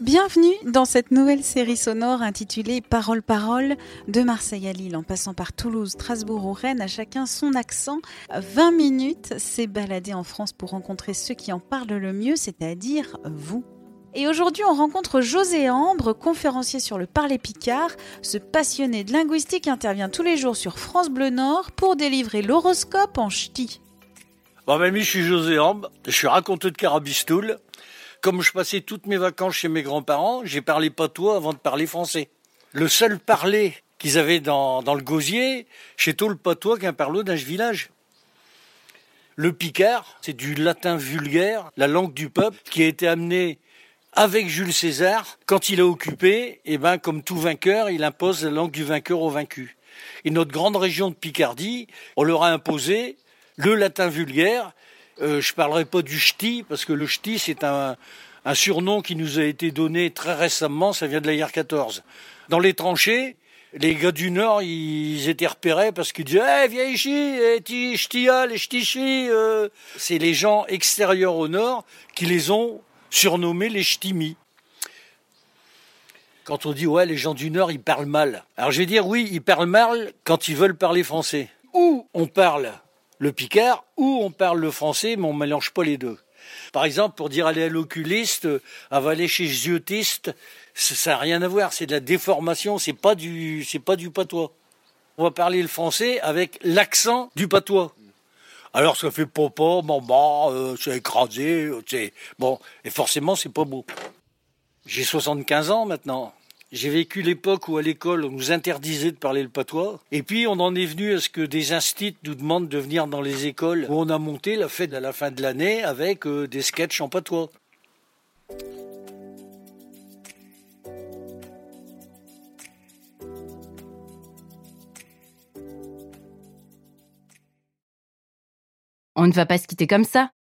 Bienvenue dans cette nouvelle série sonore intitulée Parole Parole de Marseille à Lille en passant par Toulouse, Strasbourg ou Rennes, à chacun son accent. 20 minutes, c'est balader en France pour rencontrer ceux qui en parlent le mieux, c'est-à-dire vous. Et aujourd'hui, on rencontre José Ambre, conférencier sur le parler picard. Ce passionné de linguistique intervient tous les jours sur France Bleu Nord pour délivrer l'horoscope en ch'ti. Bon, mamie, je suis José Ambre, je suis raconteur de Carabistoul. Comme je passais toutes mes vacances chez mes grands-parents, j'ai parlé patois avant de parler français. Le seul parler qu'ils avaient dans, le gosier, chez tout le patois qu'un parlot d'un village. Le picard, c'est du latin vulgaire, la langue du peuple, qui a été amené avec Jules César. Quand il a occupé, eh ben, comme tout vainqueur, il impose la langue du vainqueur au vaincu. Et notre grande région de Picardie, on leur a imposé le latin vulgaire, euh, je parlerai pas du ch'ti, parce que le ch'ti, c'est un, un surnom qui nous a été donné très récemment, ça vient de la guerre 14. Dans les tranchées, les gars du Nord, ils étaient repérés parce qu'ils disaient hey, viens ici, eh, ti ch'tia, les ch'tichi. Euh. C'est les gens extérieurs au Nord qui les ont surnommés les ch'timis. Quand on dit ouais, les gens du Nord, ils parlent mal. Alors je vais dire oui, ils parlent mal quand ils veulent parler français. Ou on parle le picard ou on parle le français, mais on mélange pas les deux. Par exemple, pour dire aller à l'oculiste, aller chez ziotiste, ça n'a rien à voir. C'est de la déformation. C'est pas du, c'est pas du patois. On va parler le français avec l'accent du patois. Alors ça fait papa, maman, euh, c'est écrasé, c'est bon. Et forcément, c'est pas beau. J'ai 75 ans maintenant. J'ai vécu l'époque où à l'école on nous interdisait de parler le patois. Et puis on en est venu à ce que des instituts nous demandent de venir dans les écoles où on a monté la fête à la fin de l'année avec euh, des sketchs en patois. On ne va pas se quitter comme ça.